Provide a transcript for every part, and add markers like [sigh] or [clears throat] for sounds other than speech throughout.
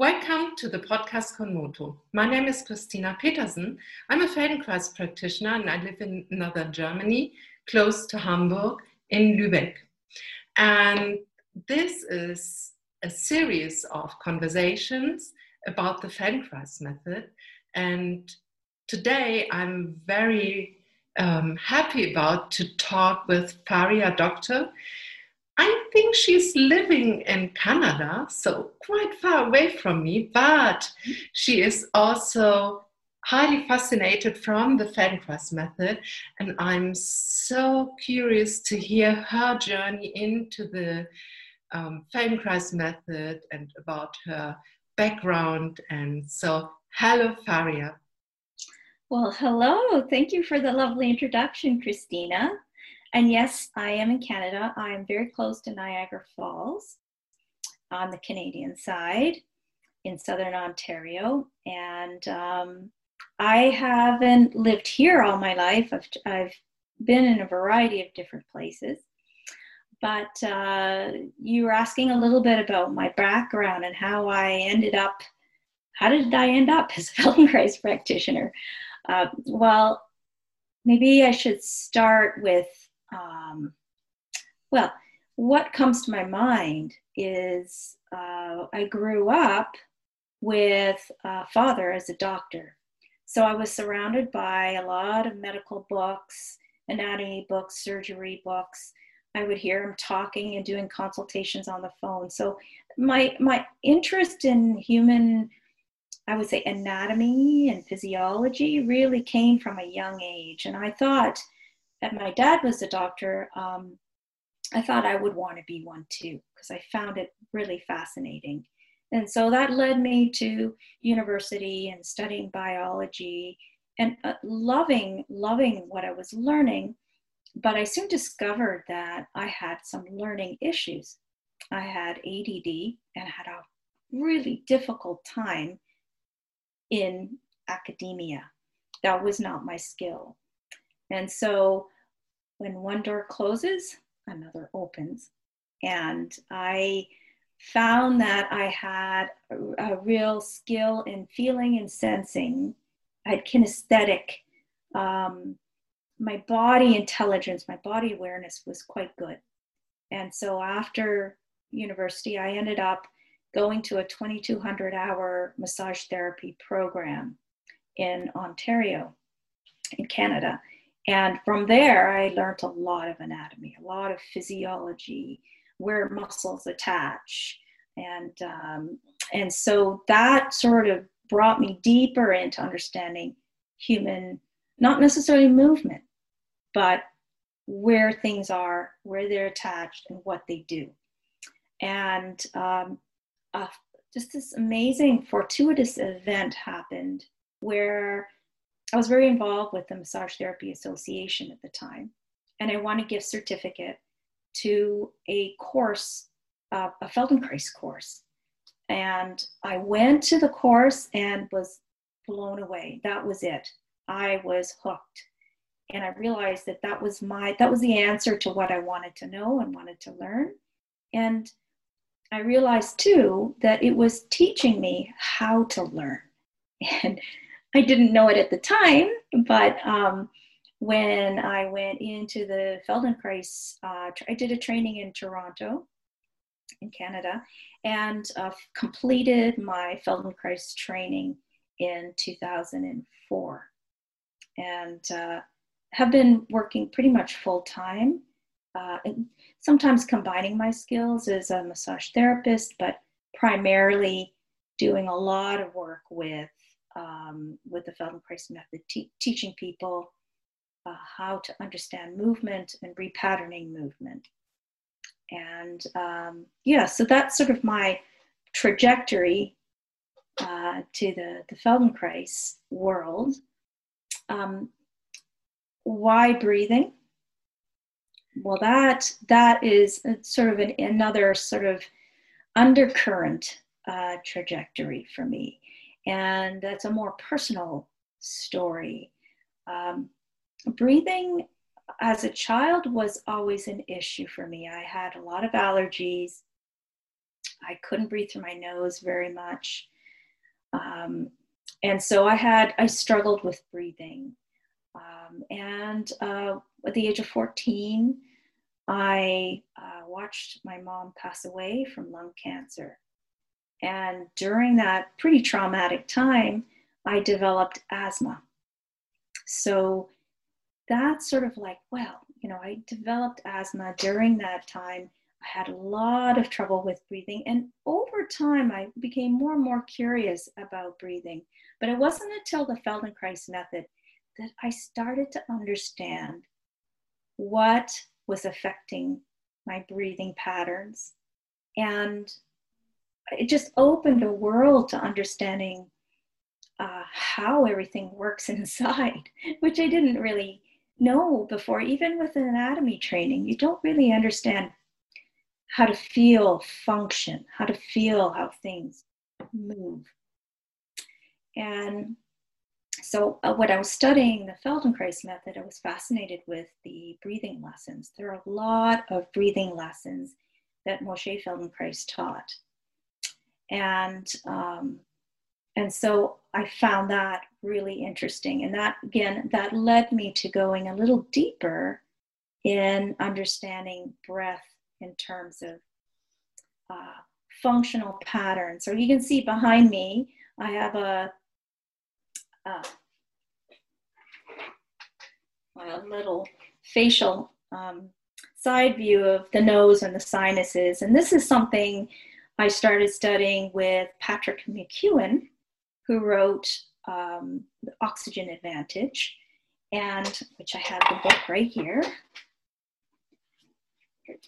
Welcome to the podcast Konmoto. My name is Christina Petersen. I'm a Feldenkrais practitioner and I live in northern Germany, close to Hamburg, in Lübeck. And this is a series of conversations about the Feldenkrais method. And today I'm very um, happy about to talk with Faria Doctor. I think she's living in Canada, so quite far away from me, but she is also highly fascinated from the Feldenkrais method, and I'm so curious to hear her journey into the um, Feldenkrais method and about her background. And so, hello, Faria. Well, hello. Thank you for the lovely introduction, Christina. And yes, I am in Canada. I am very close to Niagara Falls on the Canadian side in southern Ontario. And um, I haven't lived here all my life. I've, I've been in a variety of different places. But uh, you were asking a little bit about my background and how I ended up. How did I end up as a Feldenkrais [laughs] practitioner? Uh, well, maybe I should start with um, well, what comes to my mind is uh, I grew up with a father as a doctor. So I was surrounded by a lot of medical books, anatomy books, surgery books. I would hear him talking and doing consultations on the phone. So my my interest in human, I would say anatomy and physiology really came from a young age. And I thought and my dad was a doctor, um, I thought I would want to be one too because I found it really fascinating. And so that led me to university and studying biology and uh, loving, loving what I was learning. But I soon discovered that I had some learning issues. I had ADD and had a really difficult time in academia. That was not my skill. And so when one door closes, another opens. And I found that I had a, real skill in feeling and sensing. I had kinesthetic. Um, my body intelligence, my body awareness was quite good. And so after university, I ended up going to a 2200 hour massage therapy program in Ontario, in Canada. And from there, I learned a lot of anatomy, a lot of physiology, where muscles attach. And, um, and so that sort of brought me deeper into understanding human, not necessarily movement, but where things are, where they're attached, and what they do. And um, uh, just this amazing fortuitous event happened where I was very involved with the Massage Therapy Association at the time, and I won a gift certificate to a course, uh, a Feldenkrais course. And I went to the course and was blown away. That was it. I was hooked. And I realized that that was my that was the answer to what I wanted to know and wanted to learn. And I realized too that it was teaching me how to learn. [laughs] And I didn't know it at the time, but um, when I went into the Feldenkrais, uh, I did a training in Toronto, in Canada, and uh, completed my Feldenkrais training in 2004, and uh, have been working pretty much full time. Uh, sometimes combining my skills as a massage therapist, but primarily doing a lot of work with um, with the Feldenkrais method, te- teaching people uh, how to understand movement and repatterning movement. And um, yeah, so that's sort of my trajectory uh, to the, the Feldenkrais world. Um, why breathing? Well, that that is sort of an, another sort of undercurrent uh, trajectory for me and that's a more personal story. Um, breathing as a child was always an issue for me. I had a lot of allergies. I couldn't breathe through my nose very much. Um, and so I had, I struggled with breathing. Um, and uh, at the age of 14, I uh, watched my mom pass away from lung cancer. And during that pretty traumatic time, I developed asthma. So that's sort of like, well, you know, I developed asthma during that time. I had a lot of trouble with breathing. And over time, I became more and more curious about breathing. But it wasn't until the Feldenkrais method that I started to understand what was affecting my breathing patterns. And it just opened a world to understanding uh, how everything works [laughs] inside, which I didn't really know before. Even with an anatomy training, you don't really understand how to feel function, how to feel how things move. And so, uh, when I was studying the Feldenkrais method, I was fascinated with the breathing lessons. There are a lot of breathing lessons that Moshe Feldenkrais taught. And um, and so I found that really interesting. And that, again, that led me to going a little deeper in understanding breath in terms of uh, functional patterns. So you can see behind me, I have a, a, a little facial um, side view of the nose and the sinuses. And this is something I started studying with Patrick McKeown, who wrote um, The Oxygen Advantage, and which I have the book right here.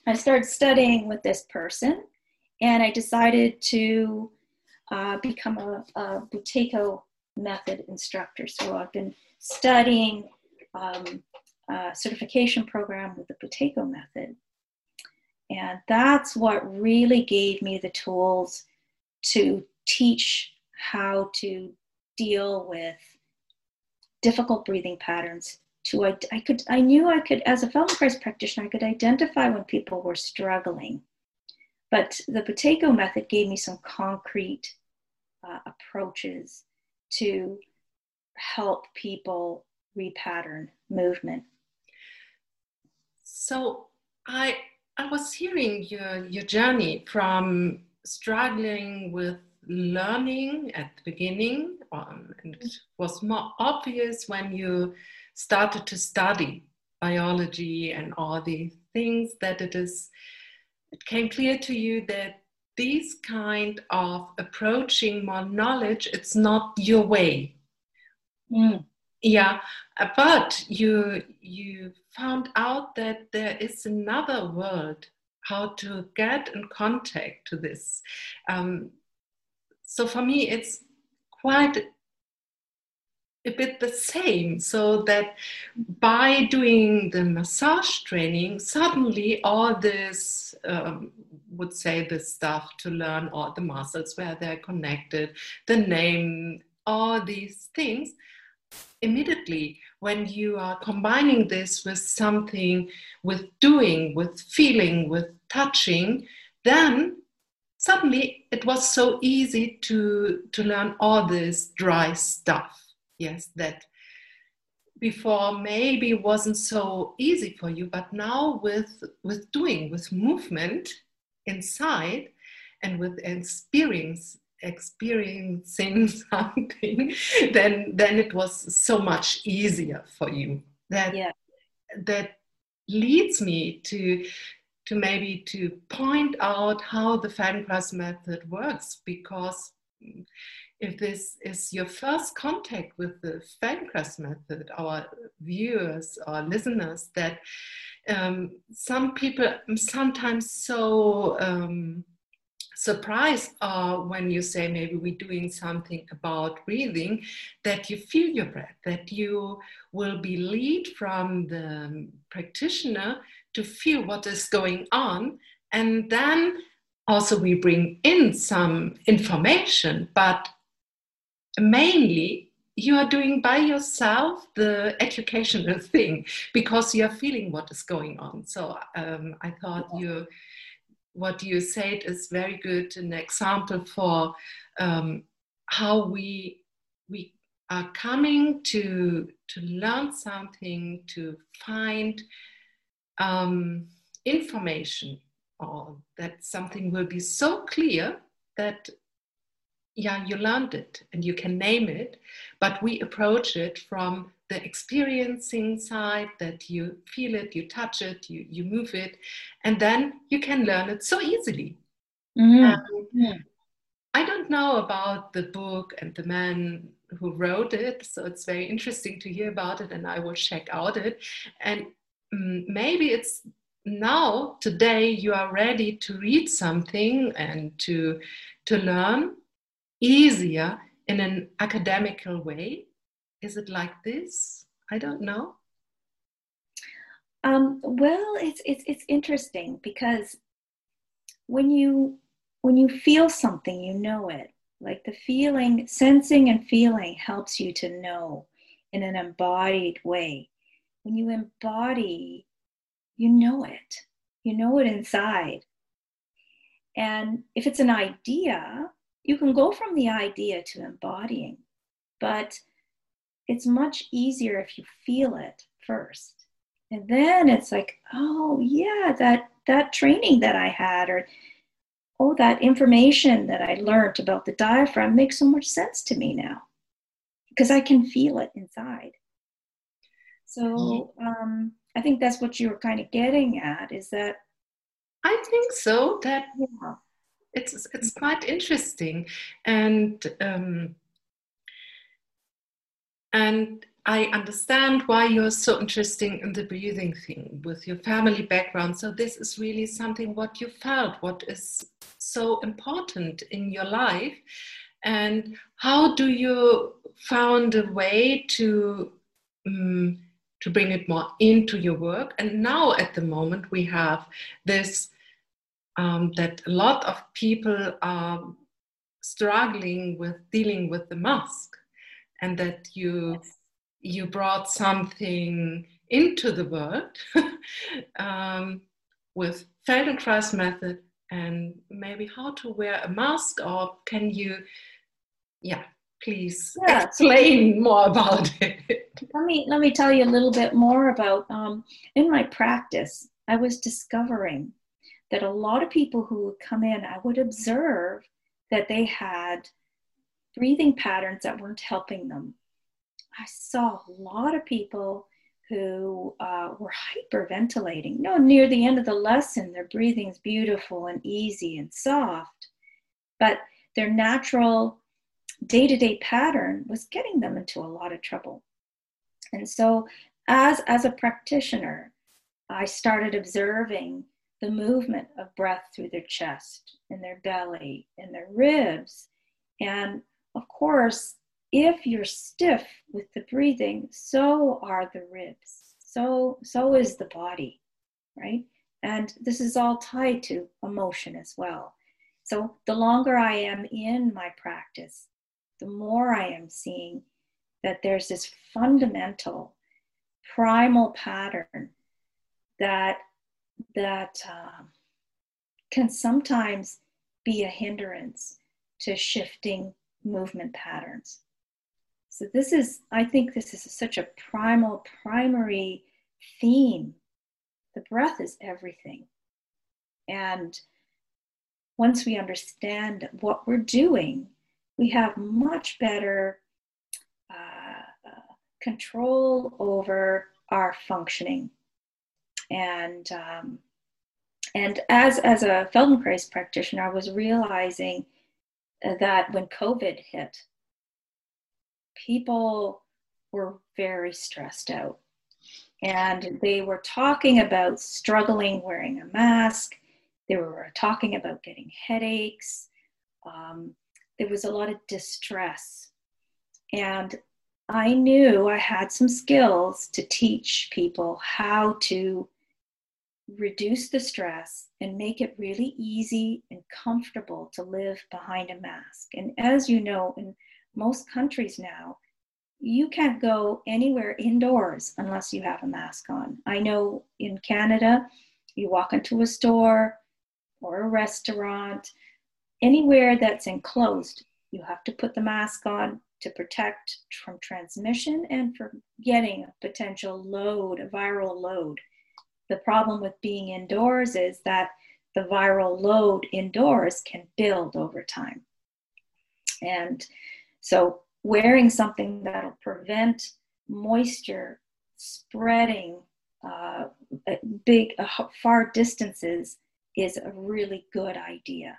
I started studying with this person, and I decided to uh, become a, a method instructor. So I've been studying um, a certification program with the Buteyko method. And that's what really gave me the tools to teach how to deal with difficult breathing patterns to I, I could I knew I could as a Feldenkrais practitioner I could identify when people were struggling. But the Buteyko method gave me some concrete uh, approaches to help people repattern movement. So I I was hearing your your journey from struggling with learning at the beginning, um, and it was more obvious when you started to study biology and all the things that it is. It came clear to you that these kind of approaching more knowledge, it's not your way. Mm. Yeah, but you you found out that there is another world how to get in contact to this. Um, so for me, it's quite a bit the same. So that by doing the massage training, suddenly all this, um, would say, the stuff to learn all the muscles, where they're connected, the name, all these things, immediately when you are combining this with something, with doing, with feeling, with touching, then suddenly it was so easy to to learn all this dry stuff. Yes that before maybe wasn't so easy for you but now with with doing with movement inside and with experience experiencing [laughs] something then then it was so much easier for you that yeah. that leads me to to maybe to point out how the Feldenkrais method works because if this is your first contact with the Feldenkrais method, our viewers or listeners, that um, some people sometimes so um, surprised are when you say maybe we're doing something about breathing, that you feel your breath, that you will be lead from the practitioner to feel what is going on. And then also we bring in some information, but mainly you are doing by yourself the educational [laughs] thing because you are feeling what is going on. So um, I thought you, what you said is very good, an example for um, how we we are coming to to learn something, to find um, information, or that something will be so clear that yeah, you learned it and you can name it, but we approach it from the experiencing side that you feel it, you touch it, you, you move it, and then you can learn it so easily. Mm-hmm. Um, yeah. I don't know about the book and the man who wrote it, so it's very interesting to hear about it, and I will check out it. And um, maybe it's now today you are ready to read something and to to learn easier in an academical way? Is it like this? I don't know. Um, well, it's it's it's interesting because when you when you feel something, you know it. Like the feeling, sensing and feeling helps you to know in an embodied way. When you embody, you know it. You know it inside. And if it's an idea, you can go from the idea to embodying, but it's much easier if you feel it first. And then it's like, oh yeah, that that training that I had or oh that information that I learned about the diaphragm makes so much sense to me now because I can feel it inside. So um, I think that's what you were kind of getting at is that I think so that yeah it's it's quite interesting and um, and I understand why you're so interested in the breathing thing with your family background. So this is really something what you felt, what is so important in your life, and how do you found a way to um, to bring it more into your work? And now at the moment we have this um, that a lot of people are struggling with dealing with the mask and that you yes. you brought something into the world [laughs] um, with Feldenkrais method and maybe how to wear a mask or can you yeah please yeah. explain more about [laughs] it let me let me tell you a little bit more about um, in my practice i was discovering that a lot of people who would come in, I would observe that they had breathing patterns that weren't helping them. I saw a lot of people who uh, were hyperventilating. No, near the end of the lesson, their breathing's beautiful and easy and soft, but their natural day to day pattern was getting them into a lot of trouble. And so, as, as a practitioner, I started observing the movement of breath through their chest and their belly and their ribs. And of course, if you're stiff with the breathing, so are the ribs. So so is the body, right? And this is all tied to emotion as well. So the longer I am in my practice, the more I am seeing that there's this fundamental primal pattern that that um, can sometimes be a hindrance to shifting movement patterns. So, this is, I think, this is such a primal, primary theme. The breath is everything. And once we understand what we're doing, we have much better uh, control over our functioning and um, and as as a Feldenkrais practitioner, I was realizing that when COVID hit, people were very stressed out, and they were talking about struggling wearing a mask. They were talking about getting headaches. Um, there was a lot of distress, and I knew I had some skills to teach people how to reduce the stress and make it really easy and comfortable to live behind a mask. And as you know, in most countries now, you can't go anywhere indoors unless you have a mask on. I know in Canada, you walk into a store or a restaurant, anywhere that's enclosed, You have to put the mask on to protect from transmission and for getting a potential load, a viral load. The problem with being indoors is that the viral load indoors can build over time. And so, wearing something that'll prevent moisture spreading uh, big, uh, far distances is a really good idea.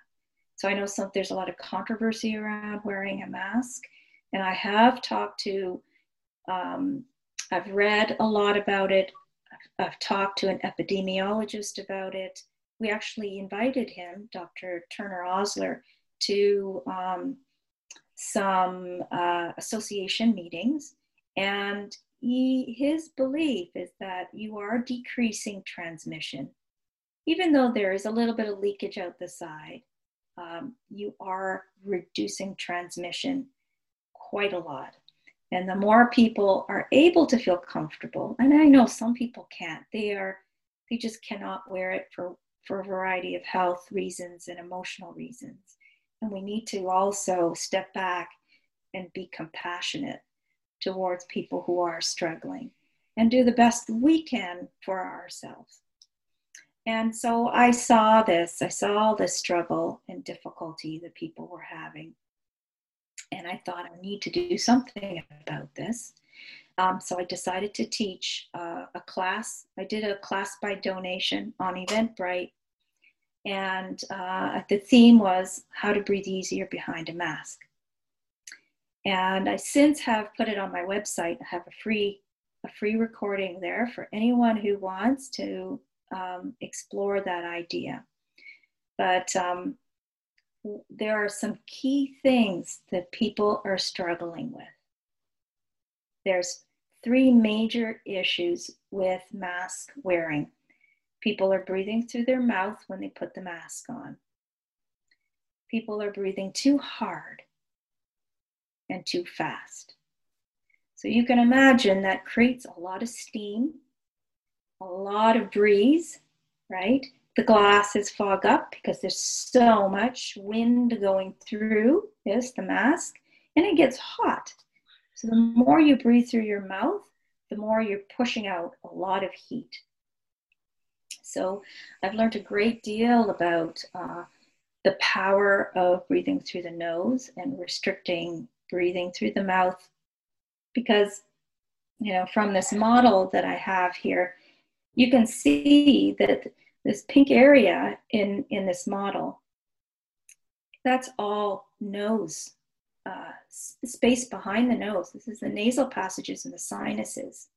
So I know some, there's a lot of controversy around wearing a mask, and I have talked to, um, I've read a lot about it. I've, talked to an epidemiologist about it. We actually invited him, Dr. Turner Osler, to um, some uh, association meetings, and he, his belief is that you are decreasing transmission. Even though there is a little bit of leakage out the side, um, you are reducing transmission quite a lot. And the more people are able to feel comfortable, and I know some people can't, they are, they just cannot wear it for, for a variety of health reasons and emotional reasons. And we need to also step back and be compassionate towards people who are struggling and do the best we can for ourselves. And so I saw this, I saw the struggle and difficulty that people were having. And I thought I need to do something about this. Um, so I decided to teach uh, a class. I did a class by donation on Eventbrite. And uh, the theme was how to breathe easier behind a mask. And I since have put it on my website. I have a free a free recording there for anyone who wants to um, explore that idea. But um, there are some key things that people are struggling with. There's three major issues with mask wearing. People are breathing through their mouth when they put the mask on. People are breathing too hard and too fast. So you can imagine that creates a lot of steam, a lot of breeze, right? The glasses fog up because there's so much wind going through this, the mask, and it gets hot. So the more you breathe through your mouth, the more you're pushing out a lot of heat. So I've learned a great deal about uh, the power of breathing through the nose and restricting breathing through the mouth because you know from this model that i have here you can see that this pink area in in this model. That's all nose uh, space behind the nose. This is the nasal passages and the sinuses.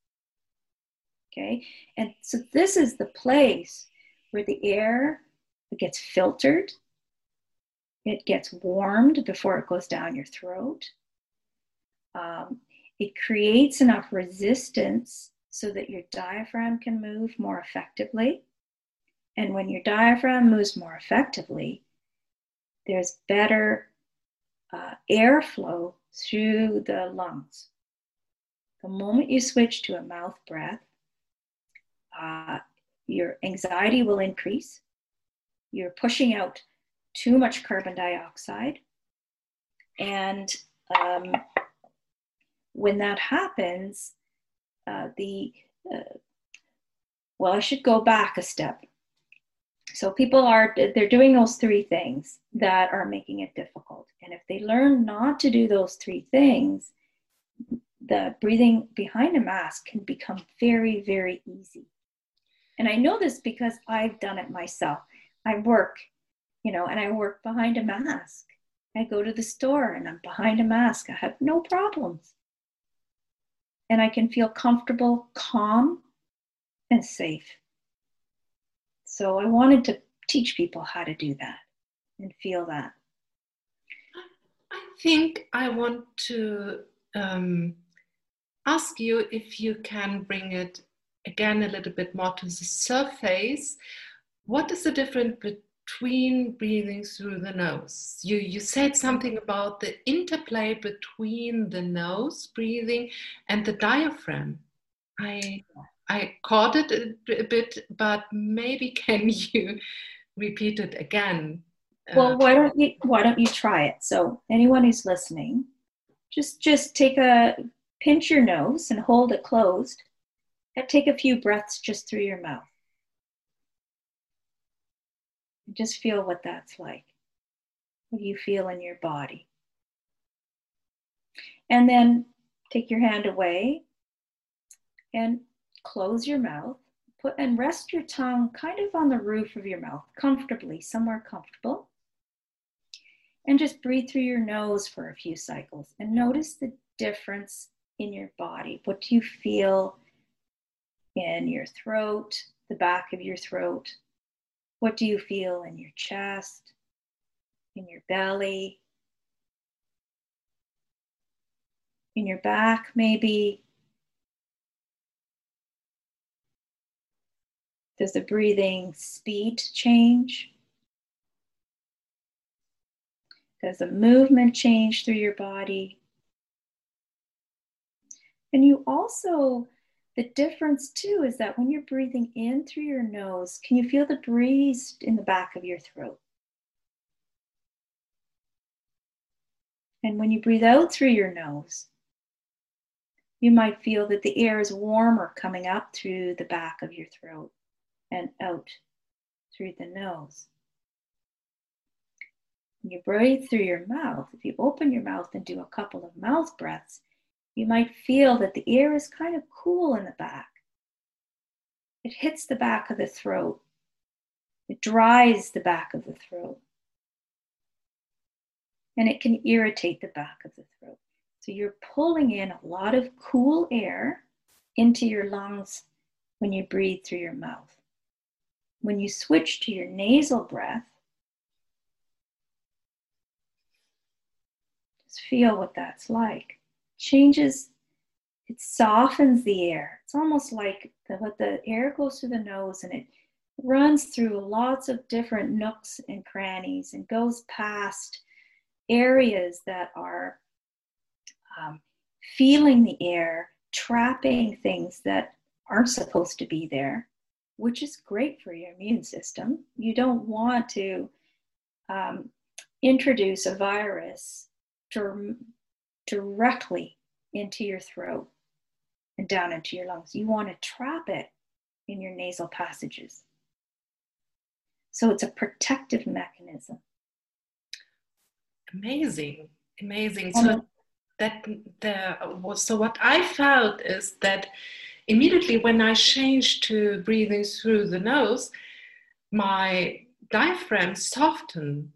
Okay? And so this is the place where the air gets filtered. It gets warmed before it goes down your throat. Um, it creates enough resistance so that your diaphragm can move more effectively. And when your diaphragm moves more effectively, there's better uh, airflow through the lungs. The moment you switch to a mouth breath, uh, your anxiety will increase. You're pushing out too much carbon dioxide. And um, when that happens, uh, the uh, well, I should go back a step. So people are they're doing those three things that are making it difficult, and if they learn not to do those three things, the breathing behind a mask can become very, very easy. And I know this because I've done it myself. I work, you know, and I work behind a mask. I go to the store and I'm behind a mask. I have no problems and I can feel comfortable, calm, and safe. So I wanted to teach people how to do that and feel that. I think I want to um, ask you if you can bring it again a little bit more to the surface. What is the difference between breathing through the nose. You, you said something about the interplay between the nose breathing and the diaphragm. I, I caught it a, a bit, but maybe [laughs] can you repeat it again? well, uh, why don't you why don't you try it? So anyone who's listening, just just take a pinch your nose and hold it closed, and take a few breaths just through your mouth. Just feel what that's like. What do you feel in your body? And then take your hand away and close your mouth. Put and rest your tongue kind of on the roof of your mouth, comfortably, somewhere comfortable. And just breathe through your nose for a few cycles and notice the difference in your body. What do you feel in your throat, the back of your throat? What do you feel in your chest, in your belly, in your back, maybe? Does the breathing speed change? Does the movement change through your body? And you also the difference too is that when you're breathing in through your nose, can you feel the breeze in the back of your throat? And when you breathe out through your nose, you might feel that the air is warmer coming up through the back of your throat and out through the nose. When you breathe through your mouth, if you open your mouth and do a couple of mouth breaths, you might feel that the air is kind of cool in the back. It hits the back of the throat, it dries the back of the throat, and it can irritate the back of the throat. So you're pulling in a lot of cool air into your lungs when you breathe through your mouth. When you switch to your nasal breath, just feel what that's like changes, it softens the air. It's almost like the, what the air goes through the nose and it runs through lots of different nooks and crannies and goes past areas that are um, feeling the air, trapping things that aren't supposed to be there, which is great for your immune system. You don't want to um, introduce a virus to directly into your throat and down into your lungs. You want to trap it in your nasal passages. So it's a protective mechanism. Amazing, amazing. So that the so what I felt is that immediately when I changed to breathing through the nose, my diaphragm softened.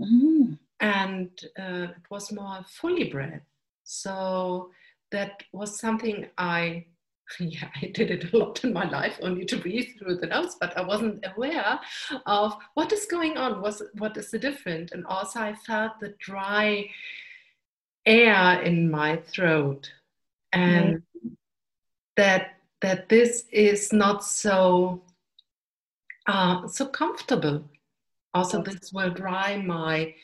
Mm and uh, it was more fully breath. So that was something I, [laughs] yeah, I did it a lot in my life, only to breathe through the nose, but I wasn't aware of what is going on, was what is the difference. And also I felt the dry air in my throat, and mm-hmm. That that this is not so uh, so comfortable. Also, this will dry my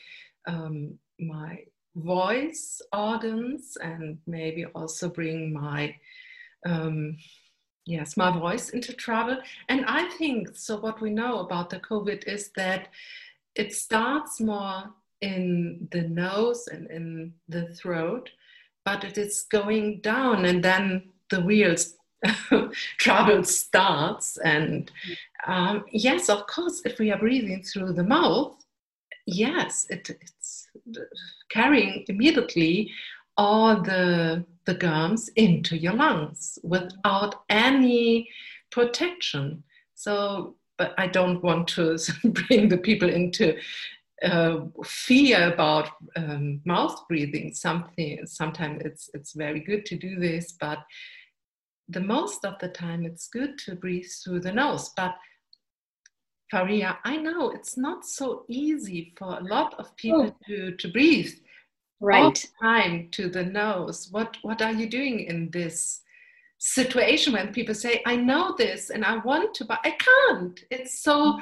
um, my voice organs and maybe also bring my um, yes my voice into trouble and i think so what we know about the covid is that it starts more in the nose and in the throat but it is going down and then the real [laughs] trouble starts and um, yes of course if we are breathing through the mouth yes, it, it's carrying immediately all the, the germs into your lungs without any protection. So, but I don't want to [laughs] bring the people into uh, fear about um, mouth breathing. Something sometimes it's it's very good to do this, but the most of the time it's good to breathe through the nose. But Faria, I know it's not so easy for a lot of people oh. to, to breathe right time to the nose. What what are you doing in this situation when people say, I know this and I want to, but I can't. It's so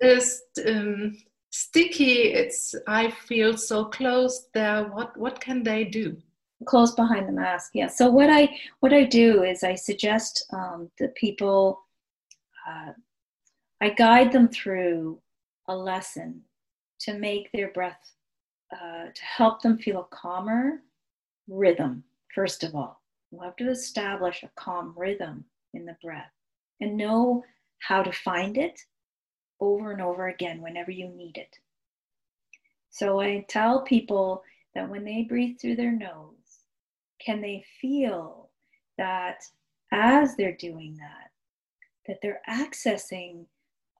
this, um, sticky. It's I feel so close there. What what can they do? Close behind the mask. Yeah. So what I what I do is I suggest um, that people uh, I guide them through a lesson to make their breath, uh, to help them feel calmer rhythm, first of all. You have to establish a calm rhythm in the breath and know how to find it over and over again whenever you need it. So I tell people that when they breathe through their nose, can they feel that as they're doing that, that they're accessing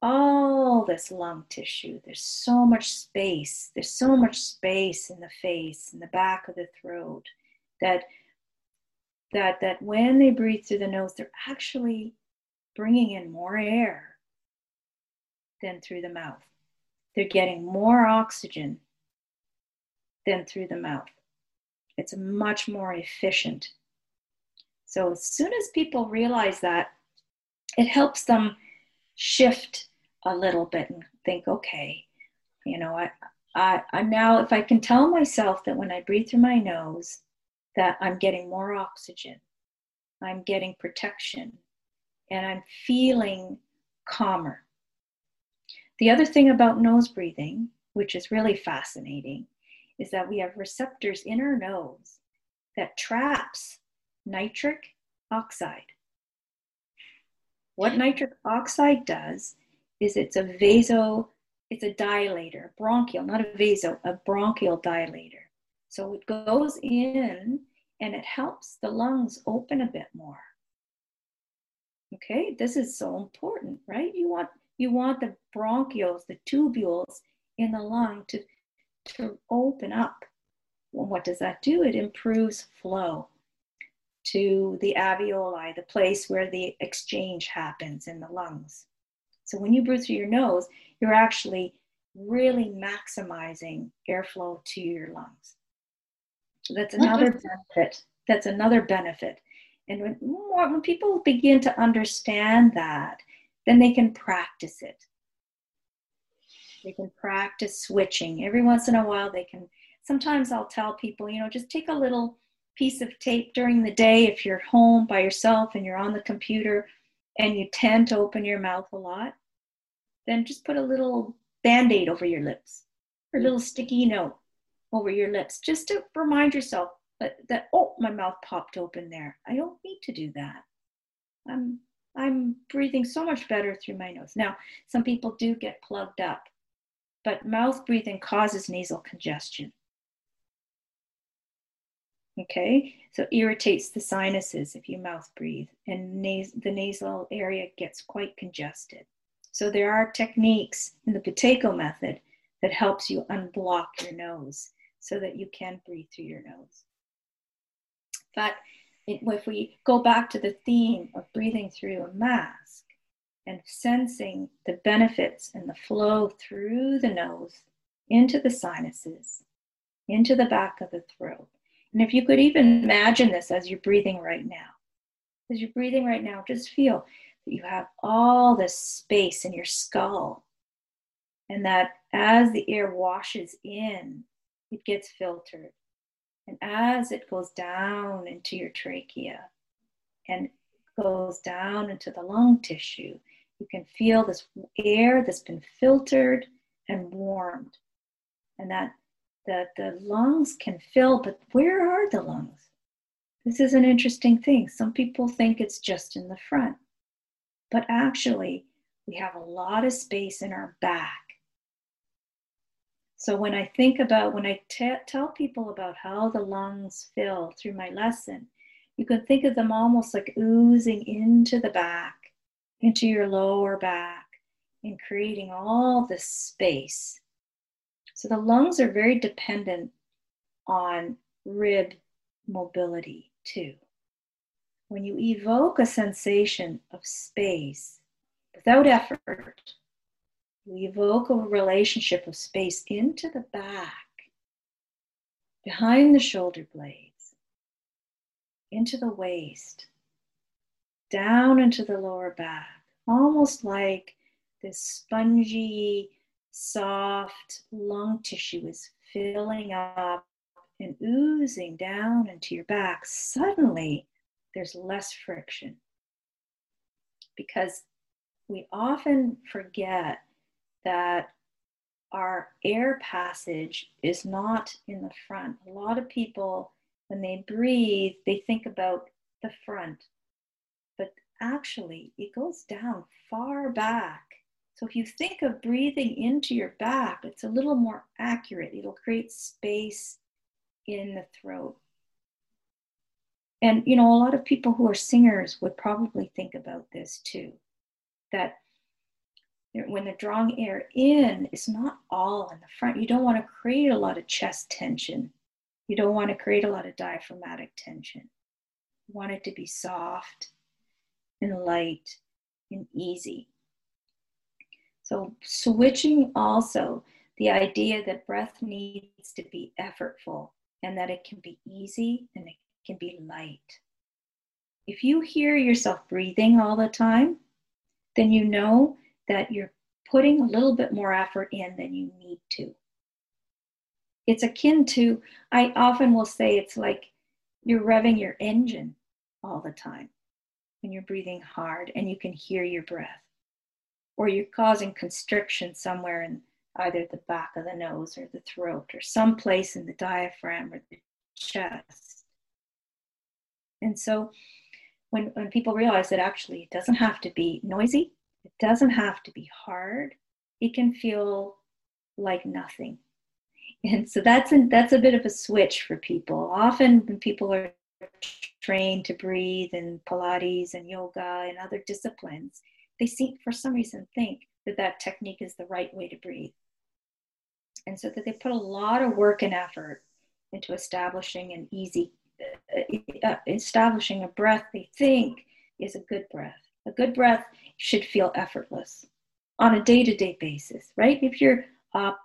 all this lung tissue. There's so much space. There's so much space in the face, in the back of the throat, that that that when they breathe through the nose, they're actually bringing in more air than through the mouth. They're getting more oxygen than through the mouth. It's much more efficient. So as soon as people realize that, it helps them shift a little bit and think, okay, you know, I, I, I now if I can tell myself that when I breathe through my nose, that I'm getting more oxygen, I'm getting protection, and I'm feeling calmer. The other thing about nose breathing, which is really fascinating, is that we have receptors in our nose that traps nitric oxide. What mm-hmm. nitric oxide does is it's a vaso, it's a dilator, bronchial, not a vaso, a bronchial dilator. So it goes in and it helps the lungs open a bit more. Okay, this is so important, right? You want you want the bronchioles, the tubules in the lung to, to open up. Well, what does that do? It improves flow to the alveoli, the place where the exchange happens in the lungs. So when you breathe through your nose, you're actually really maximizing airflow to your lungs. So that's another benefit. That's another benefit. And when, more, when people begin to understand that, then they can practice it. They can practice switching. Every once in a while, they can. Sometimes I'll tell people, you know, just take a little piece of tape during the day if you're home by yourself and you're on the computer and you tend to open your mouth a lot then just put a little band aid over your lips or a little sticky note over your lips just to remind yourself that, that oh my mouth popped open there i don't need to do that i'm i'm breathing so much better through my nose now some people do get plugged up but mouth breathing causes nasal congestion okay so irritates the sinuses if you mouth breathe and nas- the nasal area gets quite congested so there are techniques in the Buteyko method that helps you unblock your nose so that you can breathe through your nose. But if we go back to the theme of breathing through a mask and sensing the benefits and the flow through the nose into the sinuses, into the back of the throat. And if you could even imagine this as you're breathing right now, as you're breathing right now, just feel that you have all this space in your skull. And that as the air washes in, it gets filtered. And as it goes down into your trachea and goes down into the lung tissue, you can feel this air that's been filtered and warmed. And that the, the lungs can fill, but where are the lungs? This is an interesting thing. Some people think it's just in the front. But actually, we have a lot of space in our back. So when I think about, when I t- tell people about how the lungs fill through my lesson, you can think of them almost like oozing into the back, into your lower back, and creating all this space. So the lungs are very dependent on rib mobility too when you evoke a sensation of space without effort, you evoke a relationship of space into the back, behind the shoulder blades, into the waist, down into the lower back, almost like this spongy, soft lung tissue is filling up and oozing down into your back. Suddenly, there's less friction. Because we often forget that our air passage is not in the front. A lot of people, when they breathe, they think about the front, actually, it goes down far back. So if you think of breathing into your back, it's a little more accurate. It'll create space in the throat. And, you know, a lot of people who are singers would probably think about this too that when they're drawing air in, it's not all in the front. You don't want to create a lot of chest tension. You don't want to create a lot of diaphragmatic tension. You want it to be soft and light and easy. So, switching also the idea that breath needs to be effortful and that it can be easy and it can be light. If you hear yourself breathing all the time, then you know that you're putting a little bit more effort in than you need to. It's akin to, I often will say it's like you're revving your engine all the time and you're breathing hard and you can hear your breath. Or you're causing constriction somewhere in either the back of the nose or the throat or someplace in the diaphragm or the chest. And so when, when people realize that actually it doesn't have to be noisy, it doesn't have to be hard, it can feel like nothing. And so that's a, that's a bit of a switch for people. Often when people are trained to breathe in Pilates and yoga and other disciplines, they seem for some reason think that that technique is the right way to breathe. And so that they put a lot of work and effort into establishing an easy uh, uh, establishing a breath they think is a good breath. A good breath should feel effortless on a day to day basis, right? If you're up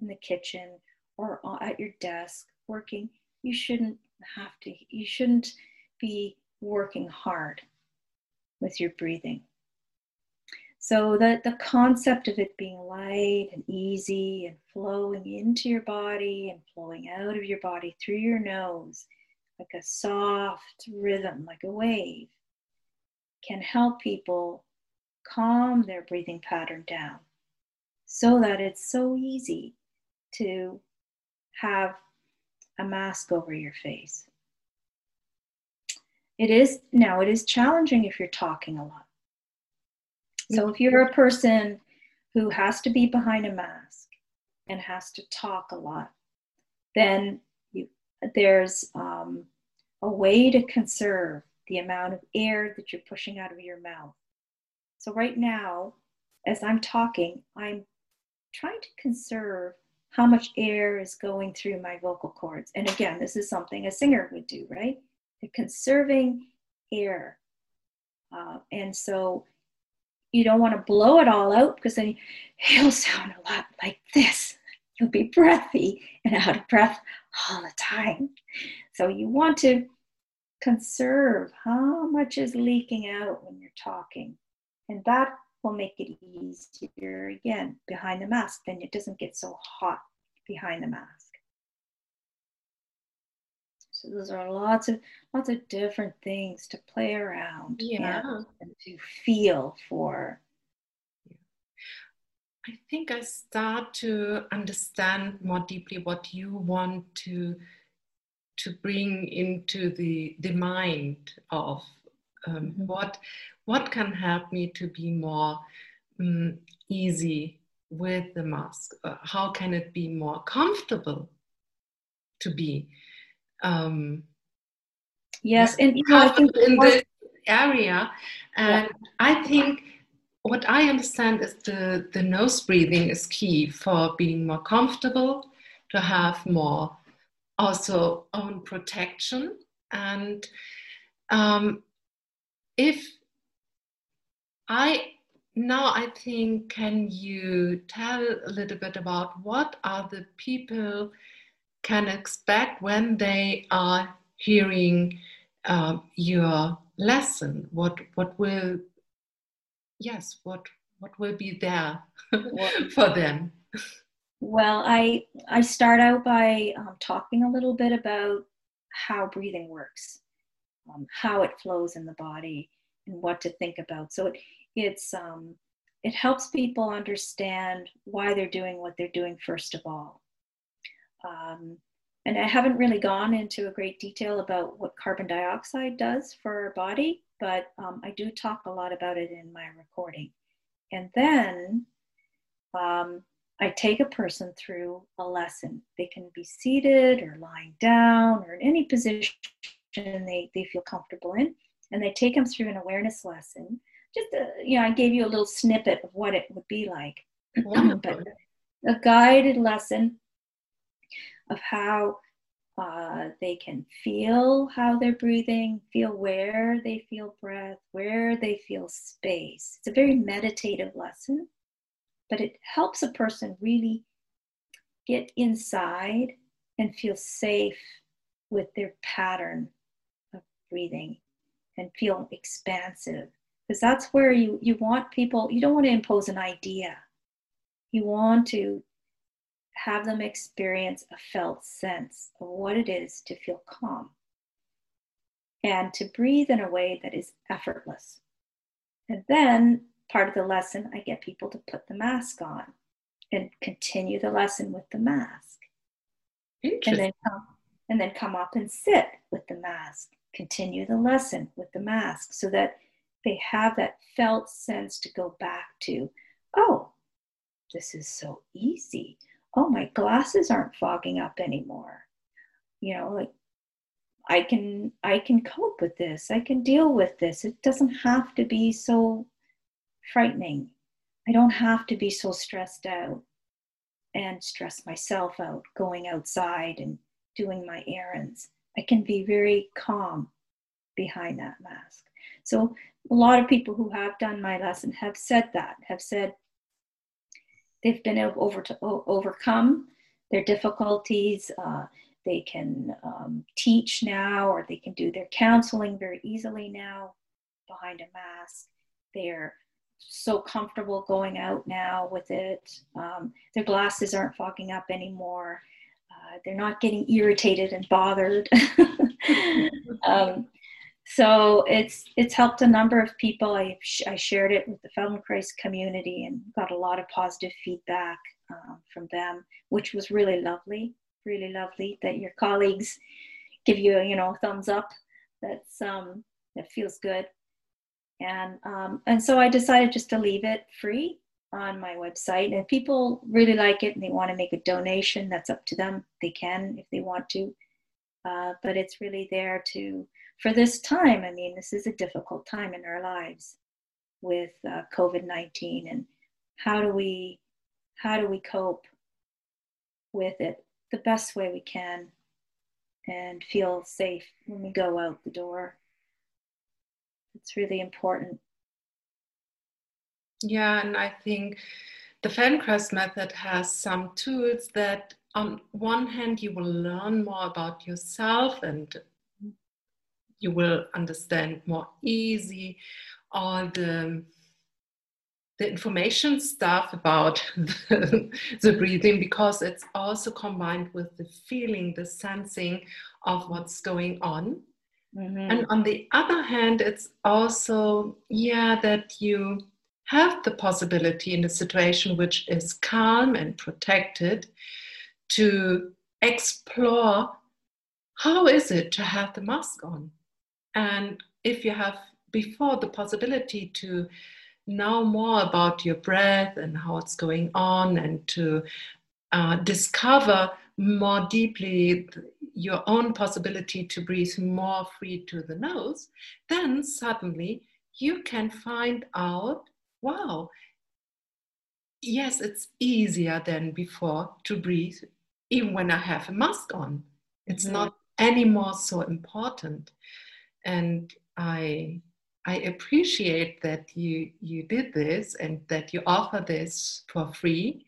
in the kitchen or at your desk working, you shouldn't have to, you shouldn't be working hard with your breathing. So that the concept of it being light and easy and flowing into your body and flowing out of your body through your nose like a soft rhythm, like a wave, can help people calm their breathing pattern down so that it's so easy to have a mask over your face. It is now, it is challenging if you're talking a lot. So if you're a person who has to be behind a mask and has to talk a lot, then you, there's um, a way to conserve the amount of air that you're pushing out of your mouth. So, right now, as I'm talking, I'm trying to conserve how much air is going through my vocal cords. And again, this is something a singer would do, right? They're conserving air. Uh, and so you don't want to blow it all out because then you'll [laughs] sound a lot like this. You'll be breathy and out of breath all the time. So you want to conserve how much is leaking out when you're talking. And that will make it easier again behind the mask. Then it doesn't get so hot behind the mask. So those are lots of lots of different things to play around yeah. and, and to feel for. I think I start to understand more deeply what you want to to bring into the the mind of um, mm-hmm. what what can help me to be more um, easy with the mask uh, how can it be more comfortable to be um, yes and you know, I think in this area and yeah. i think what i understand is the the nose breathing is key for being more comfortable to have more also own protection and um, if i now i think can you tell a little bit about what are the people can expect when they are hearing uh, your lesson? What what will yes what what will be there [laughs] for them? Well, I I start out by um, talking a little bit about how breathing works, um, how it flows in the body, and what to think about. So it, it's um, it helps people understand why they're doing what they're doing first of all. Um, and I haven't really gone into a great detail about what carbon dioxide does for our body, but um, I do talk a lot about it in my recording. And then um, I take a person through a lesson. They can be seated or lying down or in any position they, they feel comfortable in. And they take them through an awareness lesson. Just, a, uh, you know, I gave you a little snippet of what it would be like. [clears throat] but a guided lesson of how uh, they can feel how they're breathing, feel where they feel breath, where they feel space. It's a very meditative lesson but it helps a person really get inside and feel safe with their pattern breathing and feel expansive because that's where you you want people you don't want to impose an idea you want to have them experience a felt sense of what it is to feel calm and to breathe in a way that is effortless and then part of the lesson, I get people to put the mask on and continue the lesson with the mask. And then come, and then come up and sit with the mask. Continue the lesson with the mask so that they have that felt sense to go back to, oh, this is so easy. Oh, my glasses aren't fogging up anymore. You know, like I can I can cope with this. I can deal with this. It doesn't have to be so frightening. I don't have to be so stressed out and stress myself out going outside and doing my errands. I can be very calm behind that mask. So, a lot of people who have done my lesson have said that, have said they've been able over to overcome their difficulties. Uh, they can um, teach now, or they can do their counseling very easily now behind a mask. They're so comfortable going out now with it. Um, their glasses aren't fogging up anymore. Uh, they're not getting irritated and bothered. [laughs] um, so it's it's helped a number of people. I, I shared it with the Feldenkrais community and got a lot of positive feedback um, from them, which was really lovely. Really lovely that your colleagues give you you know thumbs up. That's um, that feels good and um, and so I decided just to leave it free on my website. And if people really like it and they want to make a donation, that's up to them. They can if they want to, uh, but it's really there to for this time. I mean, this is a difficult time in our lives with uh, COVID nineteen, and how do we how do we cope with it the best way we can and feel safe when we go out the door. It's really important. Yeah, and I think the Feldenkrais method has some tools that, on one hand, you will learn more about yourself and you will understand more easy all the the information stuff about the, [laughs] the, breathing because it's also combined with the feeling, the sensing of what's going on. Mm-hmm. And on the other hand, it's also, yeah, that you have the possibility in a situation which is calm and protected to explore how is it to have the mask on? And if you have before the possibility to know more about your breath and how it's going on and to uh, discover more deeply your own possibility to breathe more free to the nose, then suddenly you can find out wow, yes, it's easier than before to breathe, even when I have a mask on. It's mm-hmm. not anymore so important. And I I appreciate that you you did this and that you offer this for free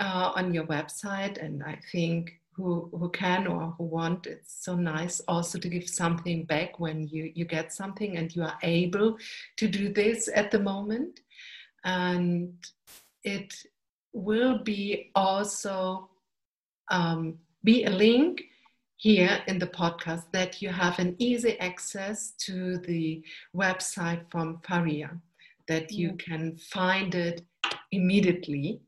uh, on your website. And I think who, who can or who want, it's so nice also to give something back when you, you get something and you are able to do this at the moment. And it will be also um, be a link here in the podcast that you have an easy access to the website from Faria. that you mm. can find it immediately.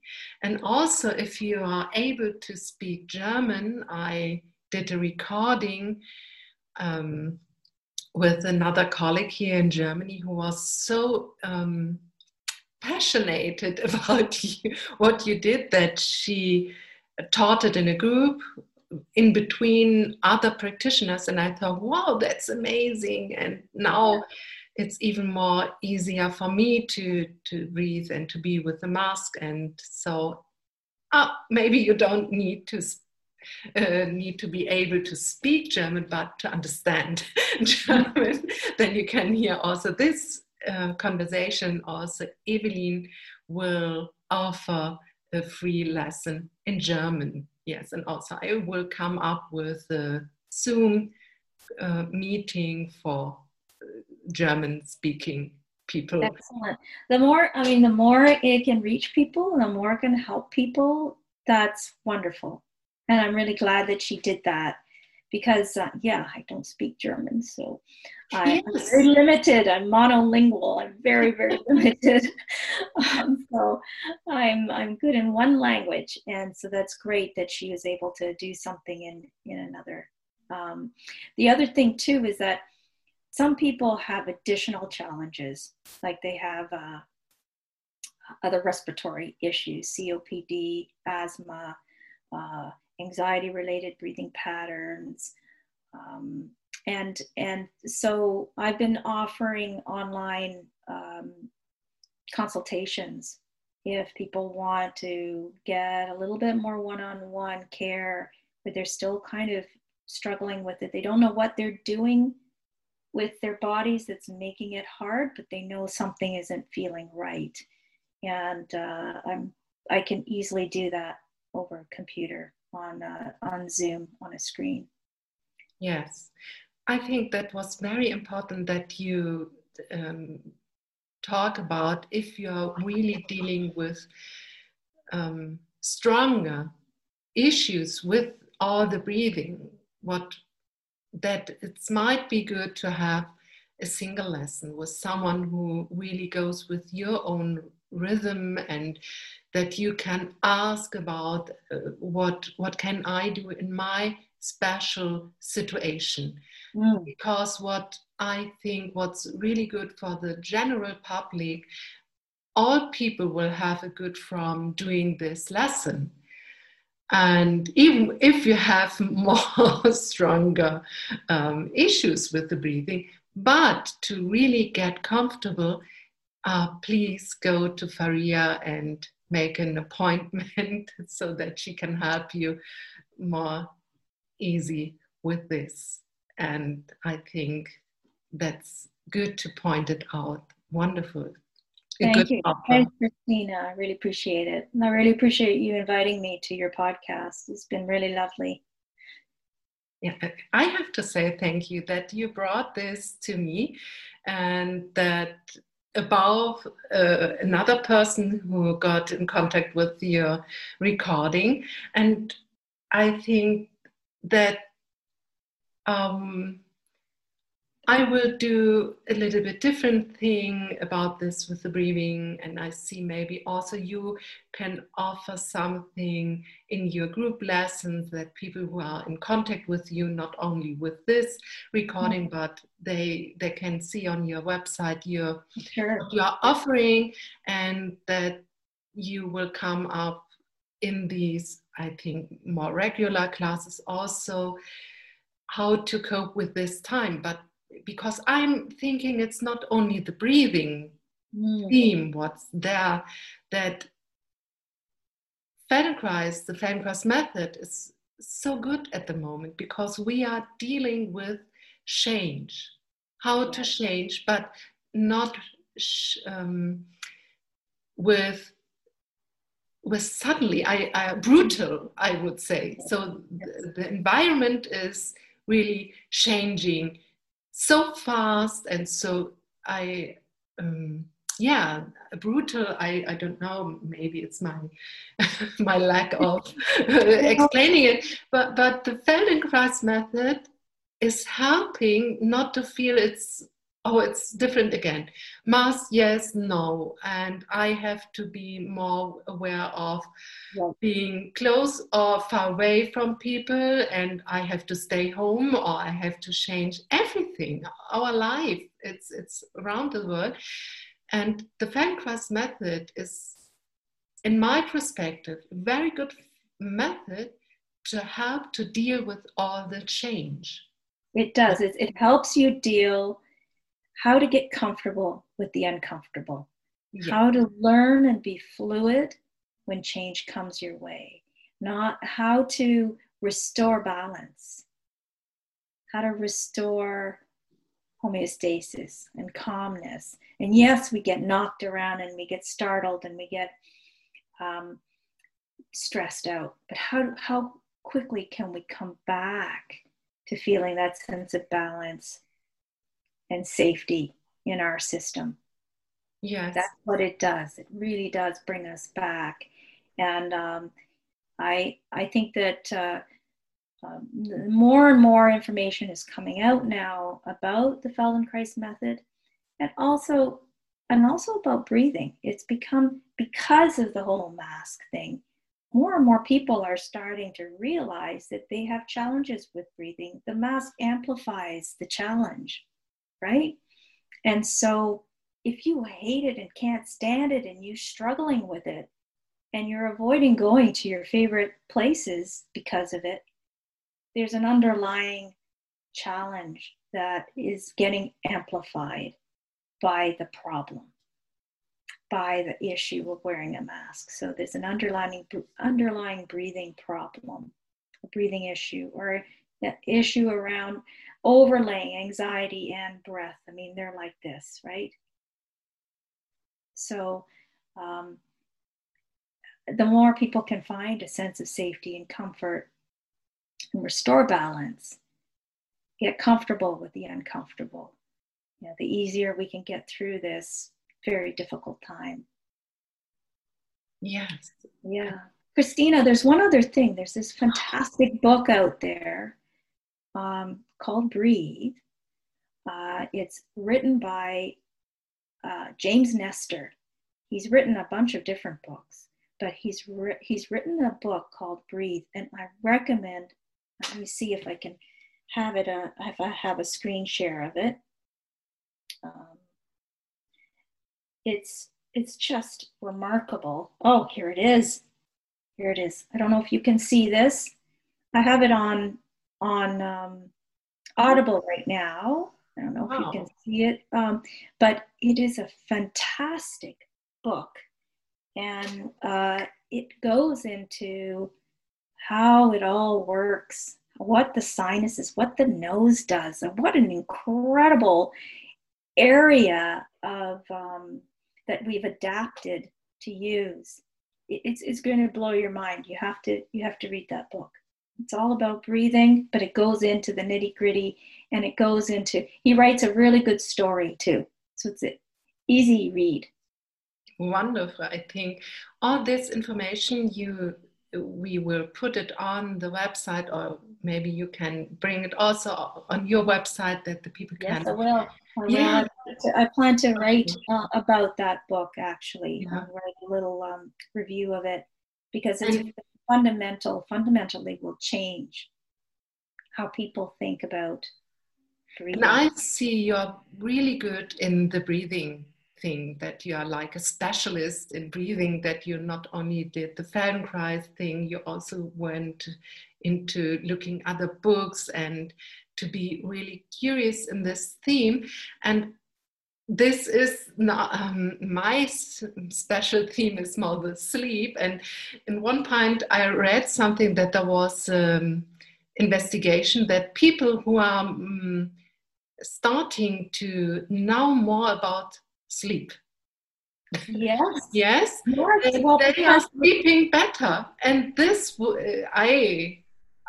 And also, if you are able to speak German, I did a recording um, with another colleague here in Germany who was so um, passionate [laughs] about you, what you did that she taught it in a group in between other practitioners and i thought wow that's amazing. And now it's even more easier for me to to breathe and to be with the mask. And so uh, maybe you don't need to uh, need to be able to speak german but to understand [laughs] german then you can hear also this uh, conversation also evelyn will offer a free lesson in german yes and also i will come up with a zoom uh, meeting for German speaking people. Excellent. The more, I mean, the more it can reach people, the more it can help people, that's wonderful. And I'm really glad that she did that because, uh, yeah, I don't speak German. So I'm very limited. I'm monolingual. I'm very, very [laughs] limited. um, so I'm, I'm good in one language. And so that's great that she was able to do something in, in another. Um, the other thing, too, is that some people have additional challenges, like they have uh, other respiratory issues, COPD, asthma, uh, anxiety related breathing patterns. Um, and, and so I've been offering online um, consultations if people want to get a little bit more one on one care, but they're still kind of struggling with it. They don't know what they're doing with their bodies that's making it hard, but they know something isn't feeling right. And uh, I'm, I can easily do that over a computer on, uh, on Zoom on a screen. Yes, I think that was very important that you um, talk about if you're really dealing with um, stronger issues with all the breathing, what that it might be good to have a single lesson with someone who really goes with your own rhythm and that you can ask about uh, what what can i do in my special situation mm. because what i think what's really good for the general public all people will have a good from doing this lesson and even if you have [laughs] more stronger um, issues with the breathing, but to really get comfortable, uh, please go to Faria and make an appointment [laughs] so that she can help you more easy with this. And I think that's good to point it out. Wonderful. Thank you. Thanks, Christina. I really appreciate it. And I really appreciate you inviting me to your podcast. It's been really lovely. Yeah, I have to say thank you that you brought this to me and that about uh, another person who got in contact with your recording. And I think that um, I will do a little bit different thing about this with the breathing, and I see maybe also you can offer something in your group lessons that people who are in contact with you, not only with this recording, mm-hmm. but they they can see on your website your sure. you are offering, and that you will come up in these, I think, more regular classes also how to cope with this time, but because I'm thinking it's not only the breathing mm. theme what's there, that Feldenkrais, the Feldenkrais method is so good at the moment because we are dealing with change, how to change, but not um, with with suddenly I, I, brutal i would say. So the, the environment is really changing so fast and so I um, yeah brutal I, I don't know maybe it's my [laughs] my lack of [laughs] explaining it but but the Feldenkrais method is helping not to feel it's oh, it's different again. mass yes, no. And I have to be more aware of yeah. being close or far away from people, and I have to stay home or I have to change everything. Our life, it's, it's around the world. And the Feldenkrais method is, in my perspective, a very good method to help to deal with all the change. It does. It, it helps you deal how to get comfortable with the uncomfortable, yeah. how to learn and be fluid when change comes your way, not how to restore balance, how to restore homeostasis and calmness. And yes, we get knocked around and we get startled and we get um, stressed out, but how, how quickly can we come back to feeling that sense of balance and safety in our system. Yes. That's what it does. It really does bring us back. And um, I, I think that uh, um, more and more information is coming out now about the Feldenkrais method and also and also about breathing. It's become because of the whole mask thing. More and more people are starting to realize that they have challenges with breathing. The mask amplifies the challenge right? And so if you hate it and can't stand it and you're struggling with it and you're avoiding going to your favorite places because of it, there's an underlying challenge that is getting amplified by the problem, by the issue of wearing a mask. So there's an underlying underlying breathing problem, a breathing issue, or an issue around overlaying anxiety and breath. I mean, they're like this, right? So, um, the more people can find a sense of safety and comfort and restore balance, get comfortable with the uncomfortable, you know, the easier we can get through this very difficult time. Yes. Yeah. Christina, there's one other thing. There's this fantastic book out there um, called Breathe. Uh, it's written by uh, James Nestor. He's written a bunch of different books, but he's ri- he's written a book called Breathe, and I recommend. Let me see if I can have it. Uh, if I have a screen share of it. Um, it's it's just remarkable. Oh, here it is. Here it is. I don't know if you can see this. I have it on on um, Audible right now. I don't know wow. if you can see it, um, but it is a fantastic book. And uh, it goes into how it all works, what the sinus is, what the nose does, and what an incredible area of um, that we've adapted to use. It's, it's going to blow your mind. You have to you have to read that book. It's all about breathing, but it goes into the nitty gritty and it goes into, he writes a really good story too. So it's an easy read. Wonderful. I think all this information you we will put it on the website or maybe you can bring it also on your website that the people can yes i will I yeah i plan to write uh, about that book actually yeah. write a little um, review of it because it's and, fundamental, fundamentally will change how people think about breathing. And I see you're really good in the breathing thing, that you are like a specialist in breathing, that you not only did the Feldenkrais thing, you also went into looking other books and to be really curious in this theme. And this is not um, my special theme is more the sleep and in one point i read something that there was um, investigation that people who are um, starting to know more about sleep. Yes. [laughs] Yes, yes. They, well, they are sleeping better. And this i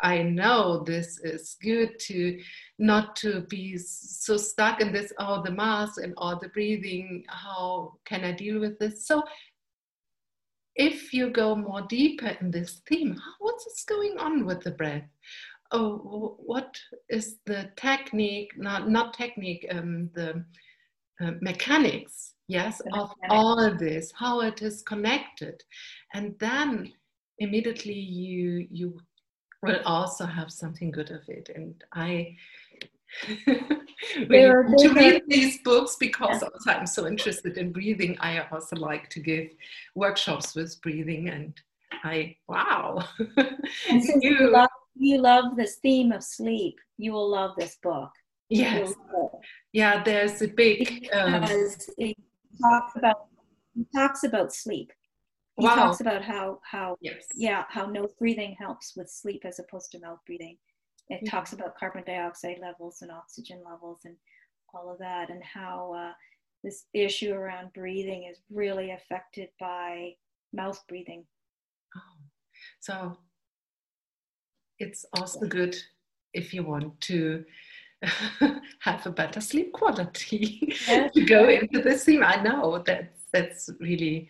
I know this is good to not to be so stuck in this, oh, the mask and all the breathing, how can I deal with this? So if you go more deeper in this theme, what's going on with the breath? Oh, what is the technique, not, not technique, um, the uh, mechanics, yes, of all this, how it is connected, and then immediately you you will also have something good of it. And I [laughs] to read these books because yeah. also I'm so interested in breathing. I also like to give workshops with breathing, and I wow. [laughs] and you, you, love, you love this theme of sleep, you will love this book. Yes. Yeah, there's a big um, because it talks about it talks about sleep. He wow. talks about how how yes. yeah how nose breathing helps with sleep as opposed to mouth breathing. It mm-hmm. talks about carbon dioxide levels and oxygen levels and all of that, and how uh, this issue around breathing is really affected by mouth breathing. Oh, so it's also good if you want to [laughs] have a better sleep quality yes. [laughs] to go into the theme. I know that's that's really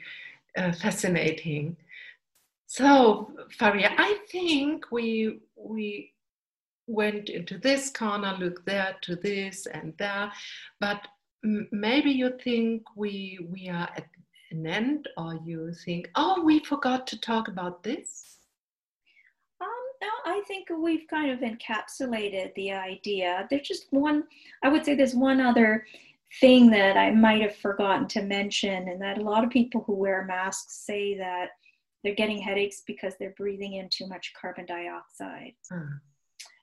uh, fascinating. So Faria, I think we we went into this corner, looked there to this and there, but m- maybe you think we we are at an end, or you think, oh, we forgot to talk about this. No, I think we've kind of encapsulated the idea. There's just one. I would say there's one other thing that I might have forgotten to mention, and that a lot of people who wear masks say that they're getting headaches because they're breathing in too much carbon dioxide. Hmm.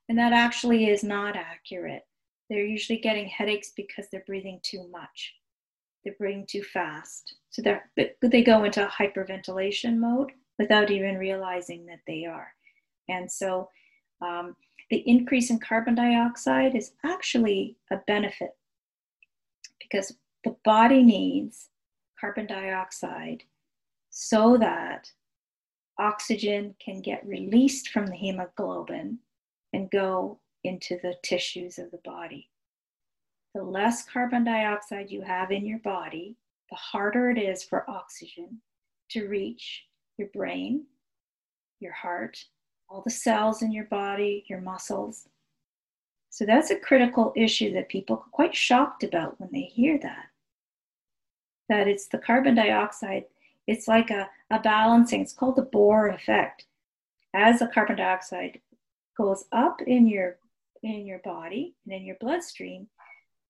And that actually is not accurate. They're usually getting headaches because they're breathing too much. They're breathing too fast. So they they go into hyperventilation mode without even realizing that they are. And so um, the increase in carbon dioxide is actually a benefit because the body needs carbon dioxide so that oxygen can get released from the hemoglobin and go into the tissues of the body. The less carbon dioxide you have in your body, the harder it is for oxygen to reach your brain, your heart, all the cells in your body, your muscles. So that's a critical issue that people are quite shocked about when they hear that. That it's the carbon dioxide, it's like a, a balancing, it's called the Bohr effect. As the carbon dioxide goes up in your in your body and in your bloodstream,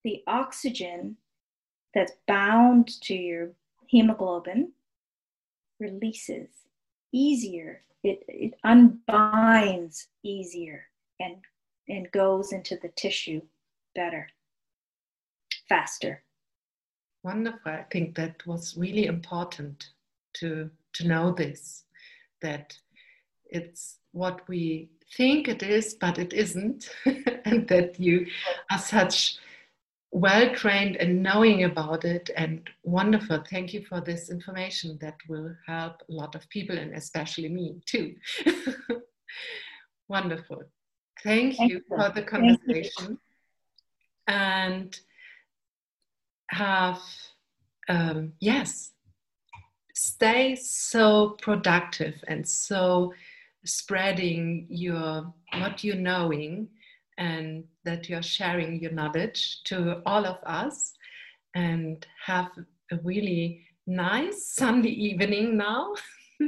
the oxygen that's bound to your hemoglobin releases easier. It, it unbinds easier and, and goes into the tissue better, faster. Wonderful. I think that was really important to, to know this, that it's what we think it is, but it isn't, [laughs] and that you are such well trained and knowing about it and wonderful. Thank you for this information that will help a lot of people and especially me too. [laughs] wonderful. Thank, Thank you, you for the conversation and have, um, yes, stay so productive and so spreading your what you're knowing and that you're sharing your knowledge to all of us and have a really nice Sunday evening now. [laughs]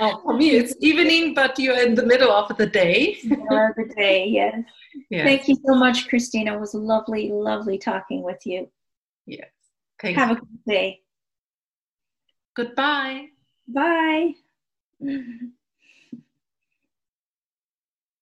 oh, for me, it's evening, but you're in the middle of the day. of the day, yes. yes. Thank you so much, Christina. It was lovely, lovely talking with you. Yes. Thank Have you. a good day. Goodbye. Bye. [laughs]